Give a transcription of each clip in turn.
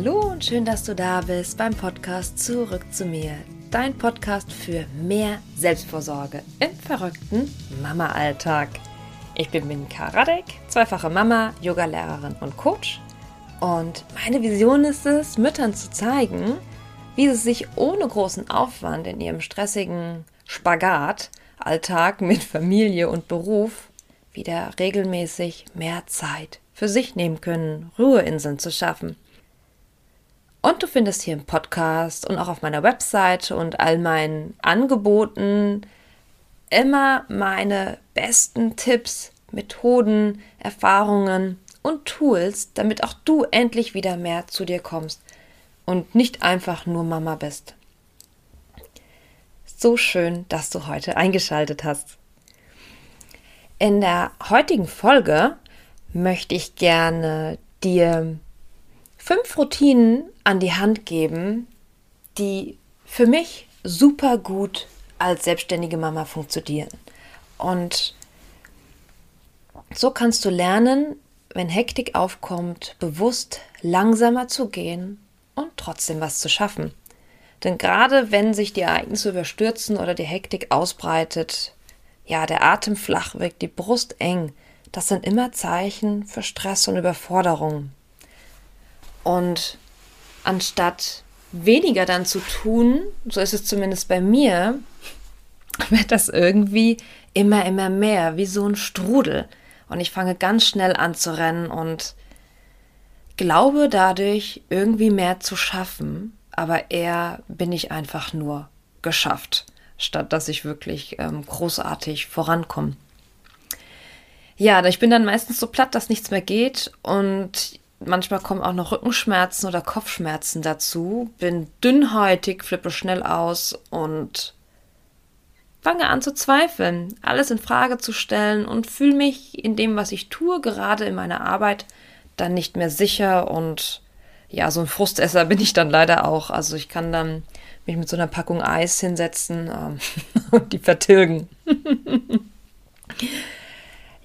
Hallo und schön, dass du da bist beim Podcast Zurück zu mir. Dein Podcast für mehr Selbstvorsorge im verrückten Mama-Alltag. Ich bin Minka Radek, zweifache Mama, Yogalehrerin und Coach. Und meine Vision ist es, Müttern zu zeigen, wie sie sich ohne großen Aufwand in ihrem stressigen Spagat, Alltag mit Familie und Beruf, wieder regelmäßig mehr Zeit für sich nehmen können, Ruheinseln zu schaffen – und du findest hier im Podcast und auch auf meiner Website und all meinen Angeboten immer meine besten Tipps, Methoden, Erfahrungen und Tools, damit auch du endlich wieder mehr zu dir kommst und nicht einfach nur Mama bist. So schön, dass du heute eingeschaltet hast. In der heutigen Folge möchte ich gerne dir fünf Routinen an die Hand geben, die für mich super gut als selbstständige Mama funktionieren. Und so kannst du lernen, wenn Hektik aufkommt, bewusst langsamer zu gehen und trotzdem was zu schaffen. Denn gerade wenn sich die Ereignisse überstürzen oder die Hektik ausbreitet, ja, der Atem flach wirkt, die Brust eng, das sind immer Zeichen für Stress und Überforderung. Und anstatt weniger dann zu tun, so ist es zumindest bei mir, wird das irgendwie immer, immer mehr, wie so ein Strudel. Und ich fange ganz schnell an zu rennen und glaube dadurch irgendwie mehr zu schaffen, aber eher bin ich einfach nur geschafft, statt dass ich wirklich ähm, großartig vorankomme. Ja, ich bin dann meistens so platt, dass nichts mehr geht und Manchmal kommen auch noch Rückenschmerzen oder Kopfschmerzen dazu. Bin dünnhäutig, flippe schnell aus und fange an zu zweifeln, alles in Frage zu stellen und fühle mich in dem, was ich tue, gerade in meiner Arbeit, dann nicht mehr sicher und ja, so ein Frustesser bin ich dann leider auch. Also ich kann dann mich mit so einer Packung Eis hinsetzen ähm, und die vertilgen.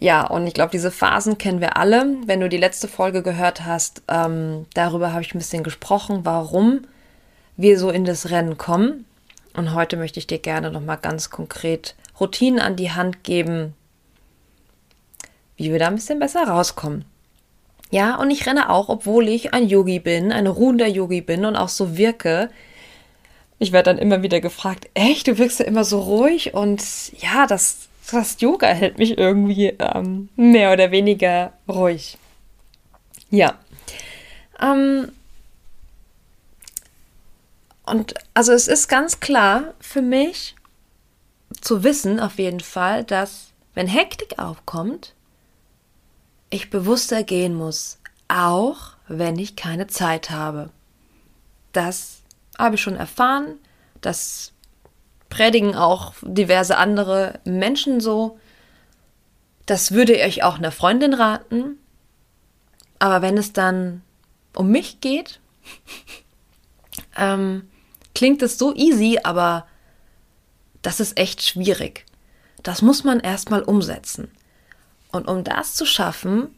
Ja, und ich glaube, diese Phasen kennen wir alle. Wenn du die letzte Folge gehört hast, ähm, darüber habe ich ein bisschen gesprochen, warum wir so in das Rennen kommen. Und heute möchte ich dir gerne nochmal ganz konkret Routinen an die Hand geben, wie wir da ein bisschen besser rauskommen. Ja, und ich renne auch, obwohl ich ein Yogi bin, ein ruhender Yogi bin und auch so wirke. Ich werde dann immer wieder gefragt, echt, du wirkst ja immer so ruhig und ja, das das Yoga hält mich irgendwie ähm, mehr oder weniger ruhig. Ja. Ähm, und also es ist ganz klar für mich zu wissen, auf jeden Fall, dass wenn Hektik aufkommt, ich bewusster gehen muss, auch wenn ich keine Zeit habe. Das habe ich schon erfahren, das predigen auch diverse andere Menschen so. Das würde ich euch auch einer Freundin raten. Aber wenn es dann um mich geht, ähm, klingt es so easy, aber das ist echt schwierig. Das muss man erstmal umsetzen. Und um das zu schaffen,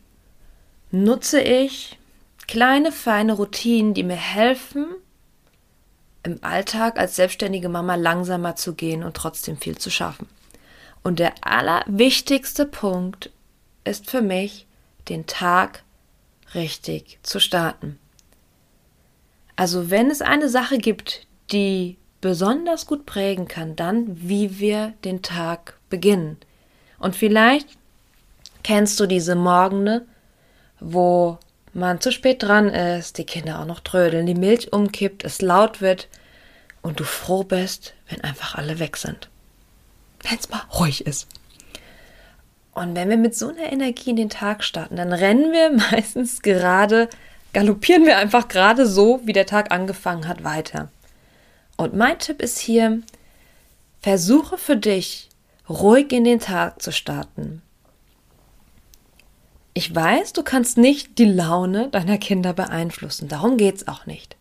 nutze ich kleine, feine Routinen, die mir helfen, im Alltag als selbstständige Mama langsamer zu gehen und trotzdem viel zu schaffen. Und der allerwichtigste Punkt ist für mich, den Tag richtig zu starten. Also wenn es eine Sache gibt, die besonders gut prägen kann, dann wie wir den Tag beginnen. Und vielleicht kennst du diese Morgene, wo man zu spät dran ist, die Kinder auch noch trödeln, die Milch umkippt, es laut wird und du froh bist, wenn einfach alle weg sind. Wenn es mal ruhig ist. Und wenn wir mit so einer Energie in den Tag starten, dann rennen wir meistens gerade, galoppieren wir einfach gerade so, wie der Tag angefangen hat, weiter. Und mein Tipp ist hier, versuche für dich, ruhig in den Tag zu starten. Ich weiß, du kannst nicht die Laune deiner Kinder beeinflussen. Darum geht es auch nicht.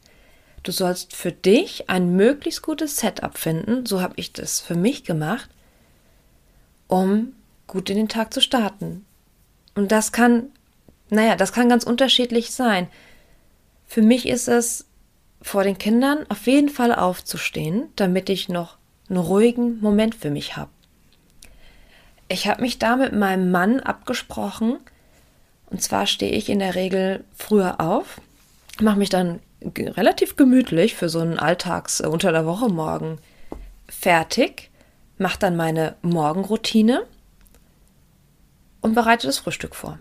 Du sollst für dich ein möglichst gutes Setup finden. So habe ich das für mich gemacht, um gut in den Tag zu starten. Und das kann, naja, das kann ganz unterschiedlich sein. Für mich ist es vor den Kindern auf jeden Fall aufzustehen, damit ich noch einen ruhigen Moment für mich habe. Ich habe mich da mit meinem Mann abgesprochen. Und zwar stehe ich in der Regel früher auf, mache mich dann relativ gemütlich für so einen Alltags äh, unter der Woche morgen fertig, mache dann meine Morgenroutine und bereite das Frühstück vor.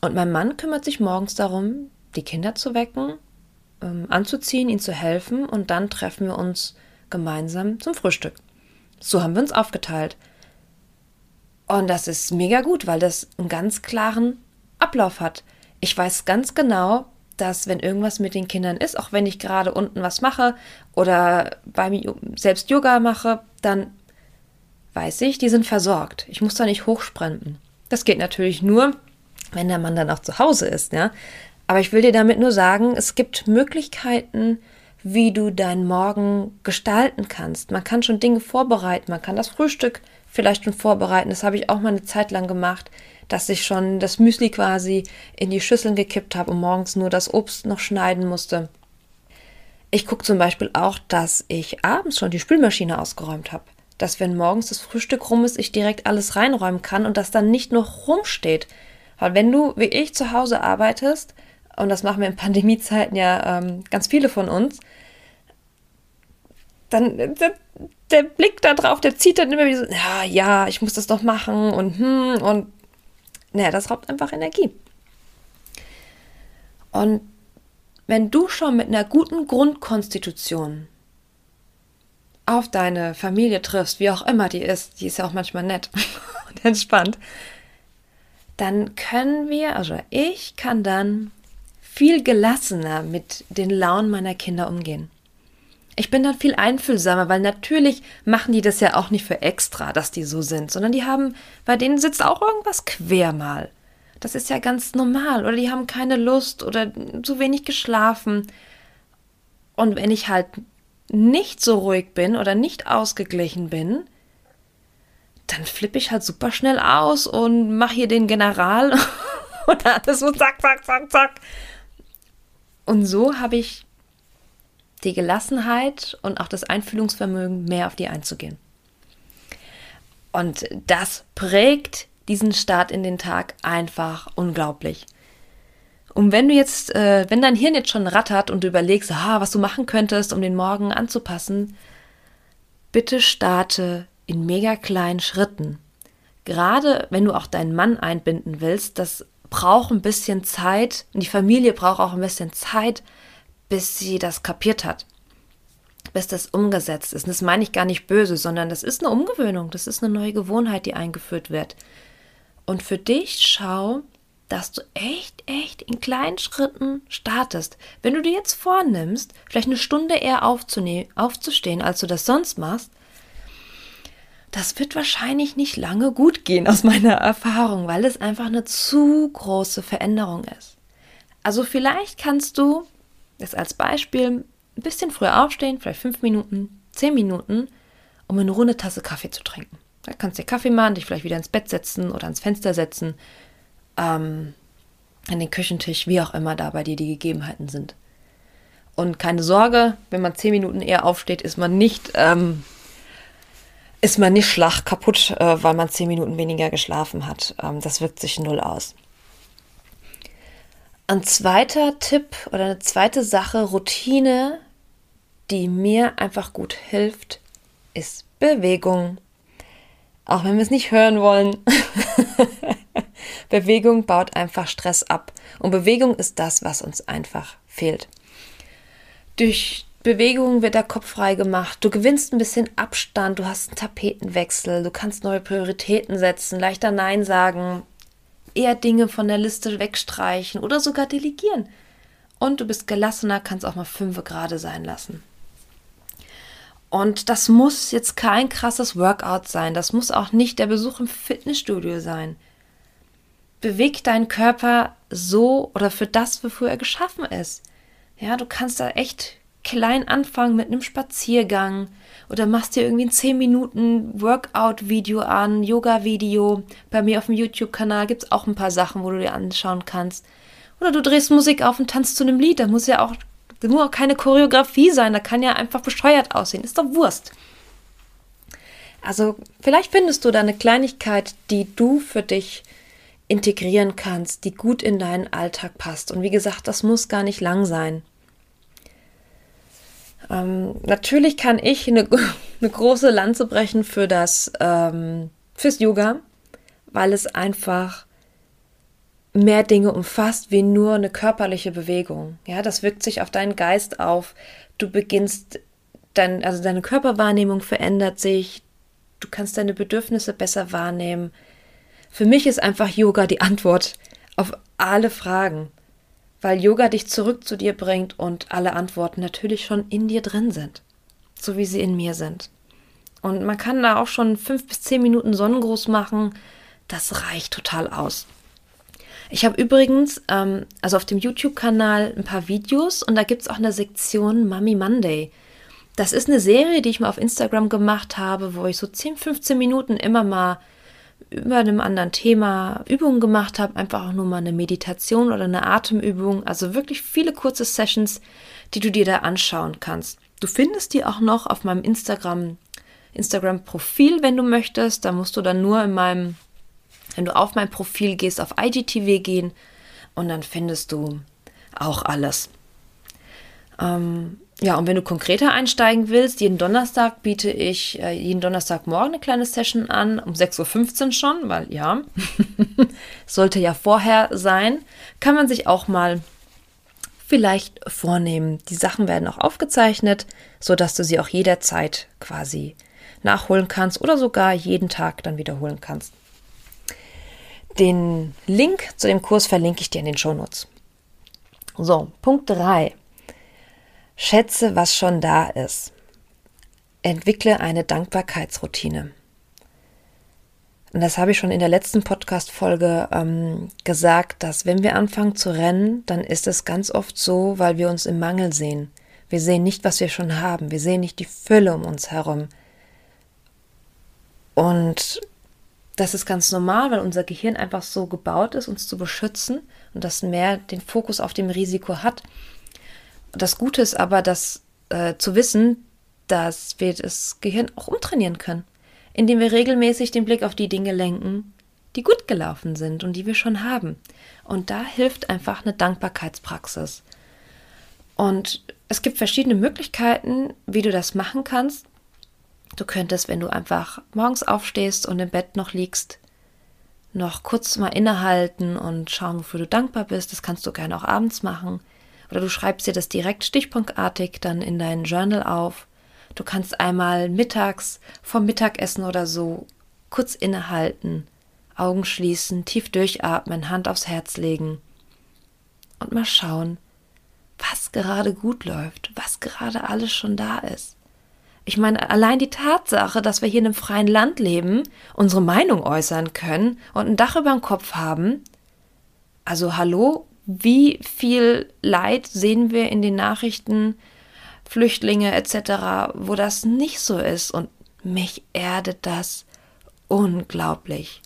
Und mein Mann kümmert sich morgens darum, die Kinder zu wecken, ähm, anzuziehen, ihnen zu helfen und dann treffen wir uns gemeinsam zum Frühstück. So haben wir uns aufgeteilt. Und das ist mega gut, weil das einen ganz klaren Ablauf hat. Ich weiß ganz genau, dass wenn irgendwas mit den Kindern ist, auch wenn ich gerade unten was mache oder bei mir selbst Yoga mache, dann weiß ich, die sind versorgt. Ich muss da nicht hochsprinten. Das geht natürlich nur, wenn der Mann dann auch zu Hause ist, ja. Aber ich will dir damit nur sagen, es gibt Möglichkeiten, wie du deinen Morgen gestalten kannst. Man kann schon Dinge vorbereiten, man kann das Frühstück vielleicht schon vorbereiten. Das habe ich auch mal eine Zeit lang gemacht, dass ich schon das Müsli quasi in die Schüsseln gekippt habe und morgens nur das Obst noch schneiden musste. Ich gucke zum Beispiel auch, dass ich abends schon die Spülmaschine ausgeräumt habe. Dass wenn morgens das Frühstück rum ist, ich direkt alles reinräumen kann und das dann nicht noch rumsteht. Weil wenn du wie ich zu Hause arbeitest, und das machen wir in Pandemiezeiten ja ähm, ganz viele von uns, dann der, der, Blick da drauf, der zieht dann immer wieder so, ja, ja, ich muss das doch machen und hm, und naja, das raubt einfach Energie. Und wenn du schon mit einer guten Grundkonstitution auf deine Familie triffst, wie auch immer die ist, die ist ja auch manchmal nett und entspannt, dann können wir, also ich kann dann viel gelassener mit den Launen meiner Kinder umgehen. Ich bin dann viel einfühlsamer, weil natürlich machen die das ja auch nicht für extra, dass die so sind, sondern die haben, bei denen sitzt auch irgendwas quer mal. Das ist ja ganz normal. Oder die haben keine Lust oder zu wenig geschlafen. Und wenn ich halt nicht so ruhig bin oder nicht ausgeglichen bin, dann flippe ich halt super schnell aus und mache hier den General und alles so zack, zack, zack, zack. Und so habe ich die Gelassenheit und auch das Einfühlungsvermögen, mehr auf die einzugehen. Und das prägt diesen Start in den Tag einfach unglaublich. Und wenn du jetzt, äh, wenn dein Hirn jetzt schon rattert und du überlegst, ah, was du machen könntest, um den Morgen anzupassen, bitte starte in mega kleinen Schritten. Gerade wenn du auch deinen Mann einbinden willst, das braucht ein bisschen Zeit und die Familie braucht auch ein bisschen Zeit, bis sie das kapiert hat, bis das umgesetzt ist. Und das meine ich gar nicht böse, sondern das ist eine Umgewöhnung, das ist eine neue Gewohnheit, die eingeführt wird. Und für dich schau, dass du echt, echt in kleinen Schritten startest. Wenn du dir jetzt vornimmst, vielleicht eine Stunde eher aufzustehen, als du das sonst machst, das wird wahrscheinlich nicht lange gut gehen aus meiner Erfahrung, weil es einfach eine zu große Veränderung ist. Also vielleicht kannst du das als Beispiel ein bisschen früher aufstehen, vielleicht fünf Minuten, zehn Minuten, um eine runde Tasse Kaffee zu trinken. Da kannst du dir Kaffee machen, dich vielleicht wieder ins Bett setzen oder ans Fenster setzen, ähm, an den Küchentisch, wie auch immer da bei dir die Gegebenheiten sind. Und keine Sorge, wenn man zehn Minuten eher aufsteht, ist man nicht ähm, ist man nicht schlag kaputt, äh, weil man zehn Minuten weniger geschlafen hat. Ähm, das wirkt sich null aus. Ein zweiter Tipp oder eine zweite Sache, Routine, die mir einfach gut hilft, ist Bewegung. Auch wenn wir es nicht hören wollen. Bewegung baut einfach Stress ab. Und Bewegung ist das, was uns einfach fehlt. Durch Bewegung wird der Kopf frei gemacht. Du gewinnst ein bisschen Abstand, du hast einen Tapetenwechsel, du kannst neue Prioritäten setzen, leichter Nein sagen, eher Dinge von der Liste wegstreichen oder sogar delegieren. Und du bist gelassener, kannst auch mal fünf gerade sein lassen. Und das muss jetzt kein krasses Workout sein. Das muss auch nicht der Besuch im Fitnessstudio sein. Beweg deinen Körper so oder für das, wofür er geschaffen ist. Ja, du kannst da echt klein anfangen mit einem Spaziergang oder machst dir irgendwie ein 10 Minuten Workout-Video an, Yoga-Video. Bei mir auf dem YouTube-Kanal gibt es auch ein paar Sachen, wo du dir anschauen kannst. Oder du drehst Musik auf und tanzt zu einem Lied. Da muss ja auch nur keine Choreografie sein. Da kann ja einfach bescheuert aussehen. Ist doch Wurst. Also vielleicht findest du da eine Kleinigkeit, die du für dich integrieren kannst, die gut in deinen Alltag passt. Und wie gesagt, das muss gar nicht lang sein. Ähm, natürlich kann ich eine, eine, große Lanze brechen für das ähm, fürs Yoga, weil es einfach mehr Dinge umfasst wie nur eine körperliche Bewegung. Ja, das wirkt sich auf deinen Geist auf. Du beginnst dein, also deine Körperwahrnehmung verändert sich. Du kannst deine Bedürfnisse besser wahrnehmen. Für mich ist einfach Yoga die Antwort auf alle Fragen, weil Yoga dich zurück zu dir bringt und alle Antworten natürlich schon in dir drin sind, so wie sie in mir sind. Und man kann da auch schon fünf bis zehn Minuten Sonnengruß machen. Das reicht total aus. Ich habe übrigens, ähm, also auf dem YouTube-Kanal ein paar Videos und da gibt es auch eine Sektion Mummy Monday. Das ist eine Serie, die ich mal auf Instagram gemacht habe, wo ich so 10, 15 Minuten immer mal über einem anderen Thema Übungen gemacht habe, einfach auch nur mal eine Meditation oder eine Atemübung, also wirklich viele kurze Sessions, die du dir da anschauen kannst. Du findest die auch noch auf meinem Instagram Instagram Profil, wenn du möchtest, da musst du dann nur in meinem wenn du auf mein Profil gehst, auf IGTV gehen und dann findest du auch alles. Ähm, ja, und wenn du konkreter einsteigen willst, jeden Donnerstag biete ich äh, jeden Donnerstagmorgen eine kleine Session an, um 6.15 Uhr schon, weil ja, sollte ja vorher sein, kann man sich auch mal vielleicht vornehmen. Die Sachen werden auch aufgezeichnet, sodass du sie auch jederzeit quasi nachholen kannst oder sogar jeden Tag dann wiederholen kannst. Den Link zu dem Kurs verlinke ich dir in den Shownotes. So, Punkt 3. Schätze, was schon da ist. Entwickle eine Dankbarkeitsroutine. Und das habe ich schon in der letzten Podcast-Folge ähm, gesagt, dass wenn wir anfangen zu rennen, dann ist es ganz oft so, weil wir uns im Mangel sehen. Wir sehen nicht, was wir schon haben. Wir sehen nicht die Fülle um uns herum. Und das ist ganz normal, weil unser Gehirn einfach so gebaut ist, uns zu beschützen und das mehr den Fokus auf dem Risiko hat. Das Gute ist aber, dass äh, zu wissen, dass wir das Gehirn auch umtrainieren können, indem wir regelmäßig den Blick auf die Dinge lenken, die gut gelaufen sind und die wir schon haben. Und da hilft einfach eine Dankbarkeitspraxis. Und es gibt verschiedene Möglichkeiten, wie du das machen kannst. Du könntest, wenn du einfach morgens aufstehst und im Bett noch liegst, noch kurz mal innehalten und schauen, wofür du dankbar bist. Das kannst du gerne auch abends machen. Oder du schreibst dir das direkt stichpunktartig dann in dein Journal auf. Du kannst einmal mittags vom Mittagessen oder so kurz innehalten, Augen schließen, tief durchatmen, Hand aufs Herz legen und mal schauen, was gerade gut läuft, was gerade alles schon da ist. Ich meine, allein die Tatsache, dass wir hier in einem freien Land leben, unsere Meinung äußern können und ein Dach über dem Kopf haben. Also hallo, wie viel Leid sehen wir in den Nachrichten, Flüchtlinge etc., wo das nicht so ist. Und mich erdet das unglaublich.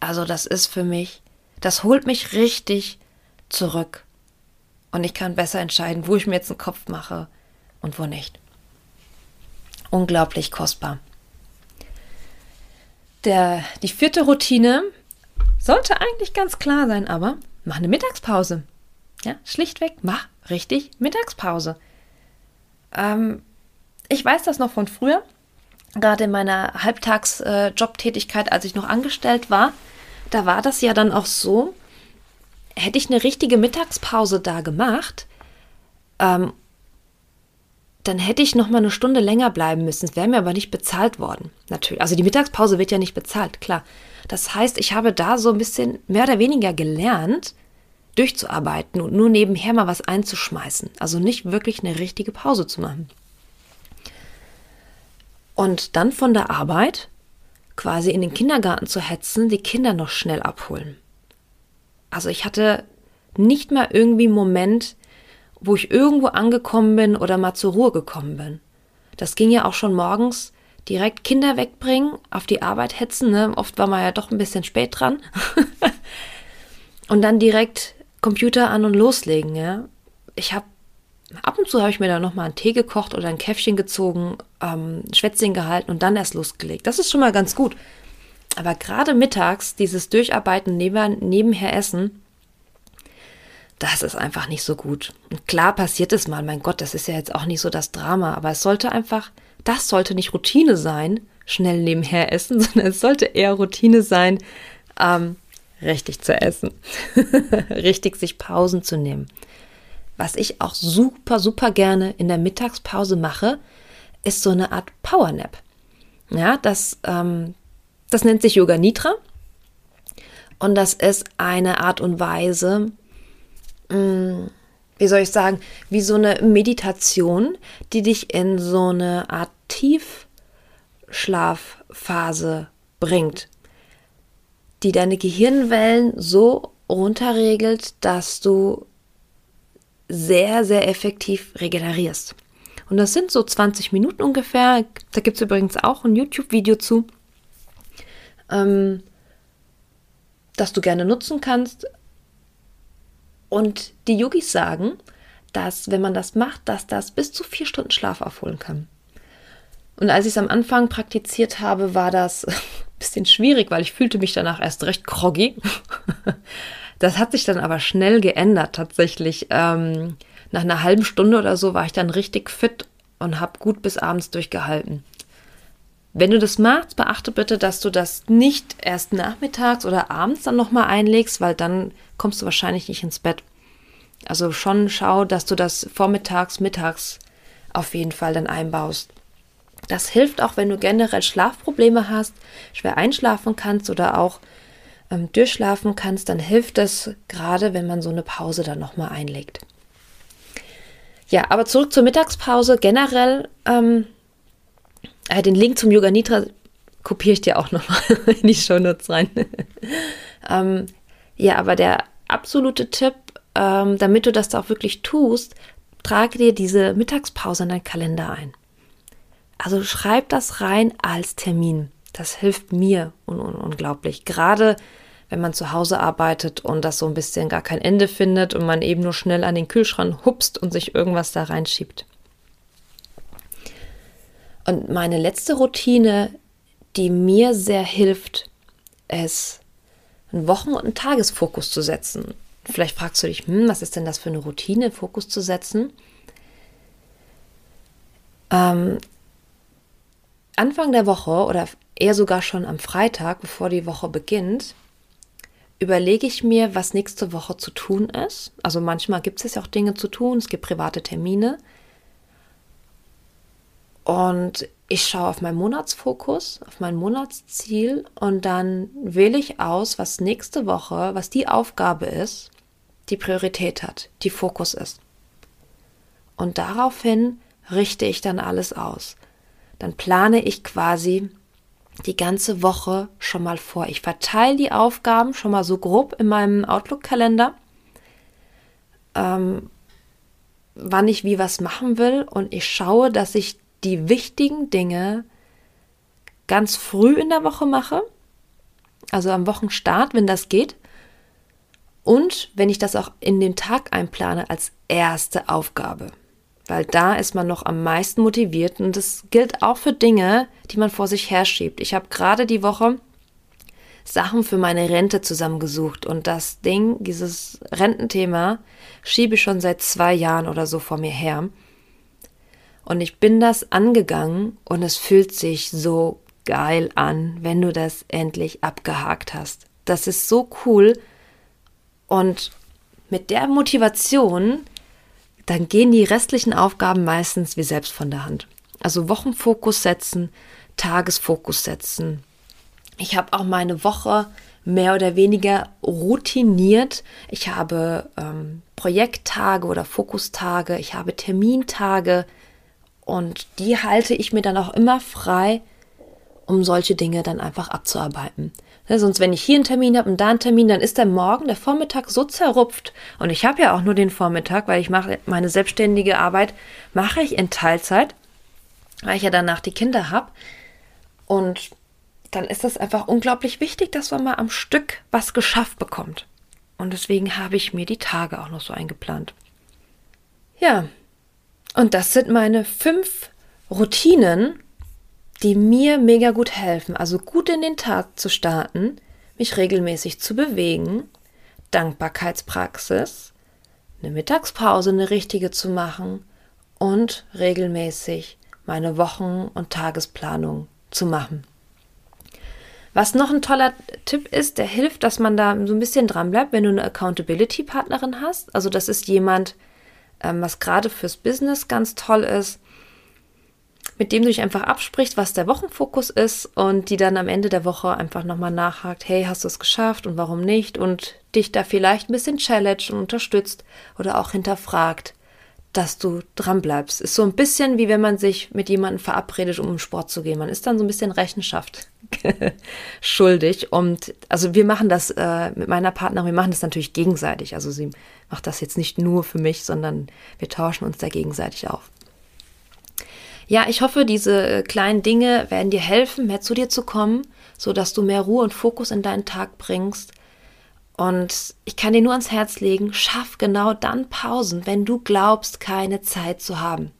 Also das ist für mich, das holt mich richtig zurück. Und ich kann besser entscheiden, wo ich mir jetzt einen Kopf mache und wo nicht. Unglaublich kostbar. Der, die vierte Routine sollte eigentlich ganz klar sein, aber mach eine Mittagspause. Ja, schlichtweg, mach richtig Mittagspause. Ähm, ich weiß das noch von früher, gerade in meiner Halbtags-Jobtätigkeit, äh, als ich noch angestellt war. Da war das ja dann auch so, hätte ich eine richtige Mittagspause da gemacht, ähm, dann hätte ich noch mal eine Stunde länger bleiben müssen. Es wäre mir aber nicht bezahlt worden. Natürlich. Also die Mittagspause wird ja nicht bezahlt, klar. Das heißt, ich habe da so ein bisschen mehr oder weniger gelernt, durchzuarbeiten und nur nebenher mal was einzuschmeißen. Also nicht wirklich eine richtige Pause zu machen. Und dann von der Arbeit quasi in den Kindergarten zu hetzen, die Kinder noch schnell abholen. Also ich hatte nicht mal irgendwie einen Moment, wo ich irgendwo angekommen bin oder mal zur Ruhe gekommen bin. Das ging ja auch schon morgens direkt Kinder wegbringen, auf die Arbeit hetzen. Ne? Oft war man ja doch ein bisschen spät dran. und dann direkt Computer an und loslegen, ja. Ich habe ab und zu habe ich mir da noch mal einen Tee gekocht oder ein Käffchen gezogen, ähm, Schwätzchen gehalten und dann erst losgelegt. Das ist schon mal ganz gut. Aber gerade mittags dieses Durcharbeiten neben, nebenher essen, das ist einfach nicht so gut. Und klar passiert es mal, mein Gott, das ist ja jetzt auch nicht so das Drama, aber es sollte einfach, das sollte nicht Routine sein, schnell nebenher essen, sondern es sollte eher Routine sein, ähm, richtig zu essen, richtig sich Pausen zu nehmen. Was ich auch super, super gerne in der Mittagspause mache, ist so eine Art Powernap. Ja, das, ähm, das nennt sich Yoga Nitra. Und das ist eine Art und Weise, wie soll ich sagen, wie so eine Meditation, die dich in so eine Art Tiefschlafphase bringt, die deine Gehirnwellen so runterregelt, dass du sehr, sehr effektiv regenerierst. Und das sind so 20 Minuten ungefähr. Da gibt es übrigens auch ein YouTube-Video zu, ähm, das du gerne nutzen kannst. Und die Yogis sagen, dass wenn man das macht, dass das bis zu vier Stunden Schlaf aufholen kann. Und als ich es am Anfang praktiziert habe, war das ein bisschen schwierig, weil ich fühlte mich danach erst recht groggy. Das hat sich dann aber schnell geändert tatsächlich. Ähm, nach einer halben Stunde oder so war ich dann richtig fit und habe gut bis abends durchgehalten. Wenn du das machst, beachte bitte, dass du das nicht erst nachmittags oder abends dann nochmal einlegst, weil dann kommst du wahrscheinlich nicht ins Bett. Also schon schau, dass du das vormittags, mittags auf jeden Fall dann einbaust. Das hilft auch, wenn du generell Schlafprobleme hast, schwer einschlafen kannst oder auch ähm, durchschlafen kannst, dann hilft es gerade, wenn man so eine Pause dann nochmal einlegt. Ja, aber zurück zur Mittagspause. Generell, ähm, äh, den Link zum Yoga Nitra kopiere ich dir auch nochmal in die Show Notes rein. ähm, ja, aber der absolute Tipp, ähm, damit du das auch wirklich tust, trage dir diese Mittagspause in deinen Kalender ein. Also schreib das rein als Termin. Das hilft mir un un unglaublich. Gerade wenn man zu Hause arbeitet und das so ein bisschen gar kein Ende findet und man eben nur schnell an den Kühlschrank hupst und sich irgendwas da reinschiebt. Und meine letzte Routine, die mir sehr hilft, ist, einen Wochen- und einen Tagesfokus zu setzen. Vielleicht fragst du dich, hm, was ist denn das für eine Routine, Fokus zu setzen? Ähm, Anfang der Woche oder eher sogar schon am Freitag, bevor die Woche beginnt, überlege ich mir, was nächste Woche zu tun ist. Also manchmal gibt es ja auch Dinge zu tun, es gibt private Termine. Und ich schaue auf meinen Monatsfokus, auf mein Monatsziel und dann wähle ich aus, was nächste Woche, was die Aufgabe ist, die Priorität hat, die Fokus ist. Und daraufhin richte ich dann alles aus. Dann plane ich quasi die ganze Woche schon mal vor. Ich verteile die Aufgaben schon mal so grob in meinem Outlook-Kalender, ähm, wann ich wie was machen will und ich schaue, dass ich die wichtigen Dinge ganz früh in der Woche mache, also am Wochenstart, wenn das geht. Und wenn ich das auch in den Tag einplane als erste Aufgabe weil da ist man noch am meisten motiviert und das gilt auch für Dinge, die man vor sich herschiebt. Ich habe gerade die Woche Sachen für meine Rente zusammengesucht und das Ding, dieses Rententhema, schiebe ich schon seit zwei Jahren oder so vor mir her. Und ich bin das angegangen und es fühlt sich so geil an, wenn du das endlich abgehakt hast. Das ist so cool und mit der Motivation dann gehen die restlichen Aufgaben meistens wie selbst von der Hand. Also Wochenfokus setzen, Tagesfokus setzen. Ich habe auch meine Woche mehr oder weniger routiniert. Ich habe ähm, Projekttage oder Fokustage, ich habe Termintage und die halte ich mir dann auch immer frei, um solche Dinge dann einfach abzuarbeiten. Ne, sonst, wenn ich hier einen Termin habe und da einen Termin, dann ist der Morgen, der Vormittag so zerrupft. Und ich habe ja auch nur den Vormittag, weil ich mache meine selbstständige Arbeit, mache ich in Teilzeit, weil ich ja danach die Kinder habe. Und dann ist es einfach unglaublich wichtig, dass man mal am Stück was geschafft bekommt. Und deswegen habe ich mir die Tage auch noch so eingeplant. Ja, und das sind meine fünf Routinen, die mir mega gut helfen. Also gut in den Tag zu starten, mich regelmäßig zu bewegen, Dankbarkeitspraxis, eine Mittagspause, eine richtige zu machen und regelmäßig meine Wochen- und Tagesplanung zu machen. Was noch ein toller Tipp ist, der hilft, dass man da so ein bisschen dran bleibt, wenn du eine Accountability-Partnerin hast. Also das ist jemand, ähm, was gerade fürs Business ganz toll ist, mit dem du dich einfach absprichst, was der Wochenfokus ist und die dann am Ende der Woche einfach nochmal nachhakt, hey, hast du es geschafft und warum nicht? Und dich da vielleicht ein bisschen challenge und unterstützt oder auch hinterfragt, dass du dran bleibst. Ist so ein bisschen wie wenn man sich mit jemandem verabredet, um im Sport zu gehen. Man ist dann so ein bisschen Rechenschaft schuldig. Und also wir machen das äh, mit meiner Partnerin, wir machen das natürlich gegenseitig. Also sie macht das jetzt nicht nur für mich, sondern wir tauschen uns da gegenseitig auf. Ja, ich hoffe, diese äh, kleinen Dinge werden dir helfen, mehr zu dir zu kommen, so dass du mehr Ruhe und Fokus in deinen Tag bringst. Und ich kann dir nur ans Herz legen, schaff genau dann Pausen, wenn du glaubst, keine Zeit zu haben.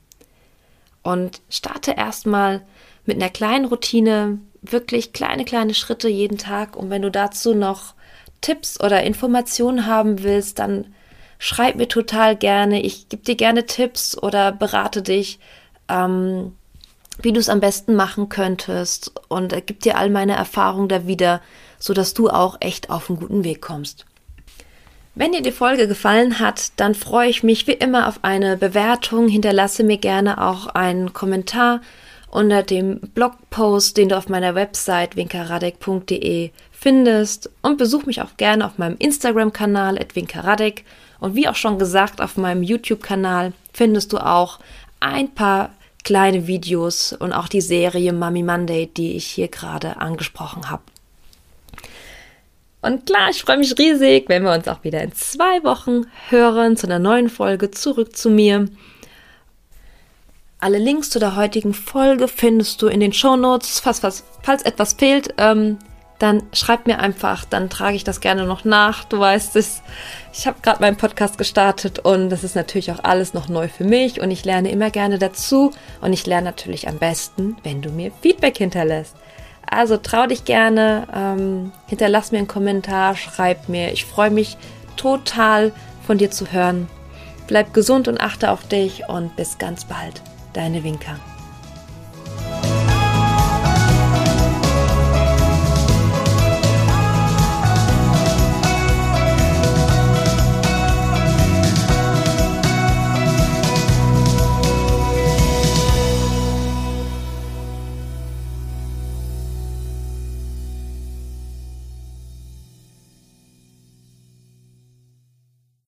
Und starte erstmal mit einer kleinen Routine, wirklich kleine, kleine Schritte jeden Tag. Und wenn du dazu noch Tipps oder Informationen haben willst, dann schreib mir total gerne. Ich gebe dir gerne Tipps oder berate dich ähm, wie du es am besten machen könntest und äh, gib dir all meine Erfahrungen da wieder, sodass du auch echt auf einen guten Weg kommst. Wenn dir die Folge gefallen hat, dann freue ich mich wie immer auf eine Bewertung. Hinterlasse mir gerne auch einen Kommentar unter dem Blogpost, den du auf meiner Website winkaradek.de findest und besuch mich auch gerne auf meinem Instagram-Kanal winkaradek und wie auch schon gesagt auf meinem YouTube-Kanal findest du auch ein paar kleine Videos und auch die Serie Mummy Monday, die ich hier gerade angesprochen habe. Und klar, ich freue mich riesig, wenn wir uns auch wieder in zwei Wochen hören zu einer neuen Folge zurück zu mir. Alle Links zu der heutigen Folge findest du in den Show Notes. Falls, falls, falls etwas fehlt, ähm, dann schreib mir einfach, dann trage ich das gerne noch nach. Du weißt es, ich habe gerade meinen Podcast gestartet und das ist natürlich auch alles noch neu für mich und ich lerne immer gerne dazu und ich lerne natürlich am besten, wenn du mir Feedback hinterlässt. Also trau dich gerne, ähm, hinterlass mir einen Kommentar, schreib mir. Ich freue mich total von dir zu hören. Bleib gesund und achte auf dich und bis ganz bald. Deine Winker.